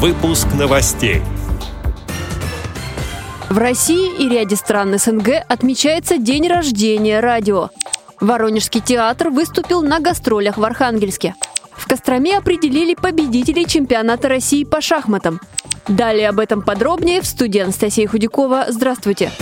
Выпуск новостей. В России и ряде стран СНГ отмечается день рождения радио. Воронежский театр выступил на гастролях в Архангельске. В Костроме определили победителей чемпионата России по шахматам. Далее об этом подробнее в студии Анастасия Худякова. Здравствуйте!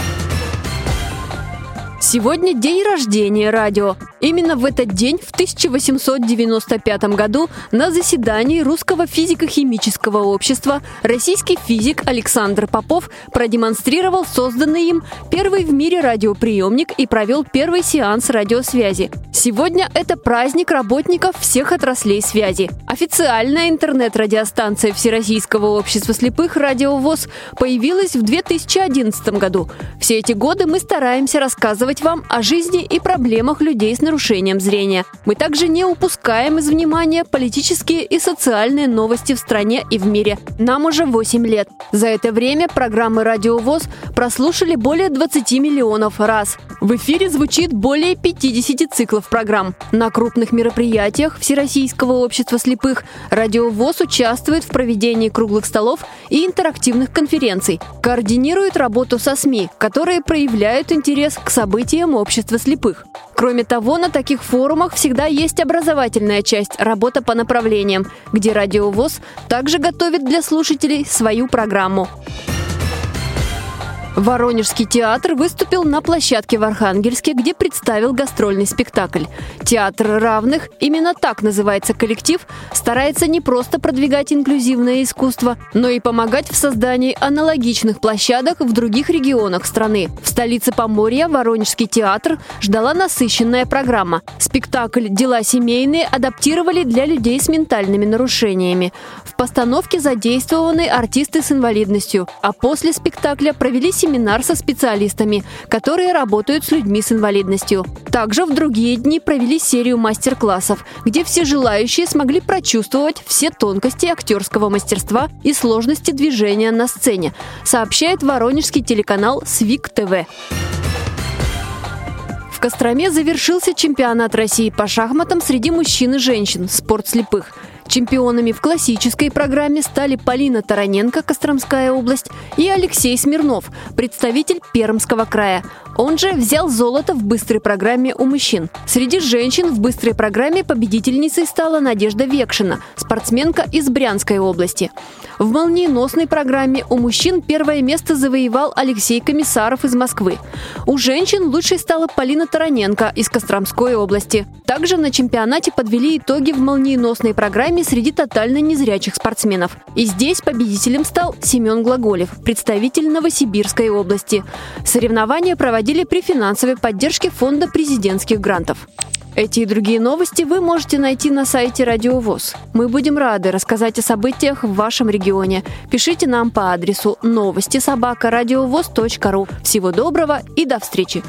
Сегодня день рождения радио. Именно в этот день, в 1895 году, на заседании Русского физико-химического общества российский физик Александр Попов продемонстрировал созданный им первый в мире радиоприемник и провел первый сеанс радиосвязи. Сегодня это праздник работников всех отраслей связи. Официальная интернет-радиостанция Всероссийского общества слепых «Радиовоз» появилась в 2011 году. Все эти годы мы стараемся рассказывать вам о жизни и проблемах людей с нарушением зрения. Мы также не упускаем из внимания политические и социальные новости в стране и в мире. Нам уже 8 лет. За это время программы «Радиовоз» прослушали более 20 миллионов раз. В эфире звучит более 50 циклов программ. На крупных мероприятиях Всероссийского общества слепых «Радиовоз» участвует в проведении круглых столов и интерактивных конференций, координирует работу со СМИ, которые проявляют интерес к событиям общества слепых. Кроме того, на таких форумах всегда есть образовательная часть, работа по направлениям, где радиовоз также готовит для слушателей свою программу. Воронежский театр выступил на площадке в Архангельске, где представил гастрольный спектакль. Театр равных, именно так называется коллектив, старается не просто продвигать инклюзивное искусство, но и помогать в создании аналогичных площадок в других регионах страны. В столице Поморья Воронежский театр ждала насыщенная программа. Спектакль «Дела семейные» адаптировали для людей с ментальными нарушениями. В постановке задействованы артисты с инвалидностью, а после спектакля провели семинар со специалистами, которые работают с людьми с инвалидностью. Также в другие дни провели серию мастер-классов, где все желающие смогли прочувствовать все тонкости актерского мастерства и сложности движения на сцене, сообщает воронежский телеканал «Свик ТВ». В Костроме завершился чемпионат России по шахматам среди мужчин и женщин «Спорт слепых». Чемпионами в классической программе стали Полина Тараненко, Костромская область, и Алексей Смирнов, представитель Пермского края. Он же взял золото в быстрой программе у мужчин. Среди женщин в быстрой программе победительницей стала Надежда Векшина, спортсменка из Брянской области. В молниеносной программе у мужчин первое место завоевал Алексей Комиссаров из Москвы. У женщин лучшей стала Полина Тараненко из Костромской области. Также на чемпионате подвели итоги в молниеносной программе среди тотально незрячих спортсменов. И здесь победителем стал Семен Глаголев, представитель Новосибирской области. Соревнования проводили при финансовой поддержке Фонда президентских грантов. Эти и другие новости вы можете найти на сайте Радио ВОЗ. Мы будем рады рассказать о событиях в вашем регионе. Пишите нам по адресу новости собака ру. Всего доброго и до встречи!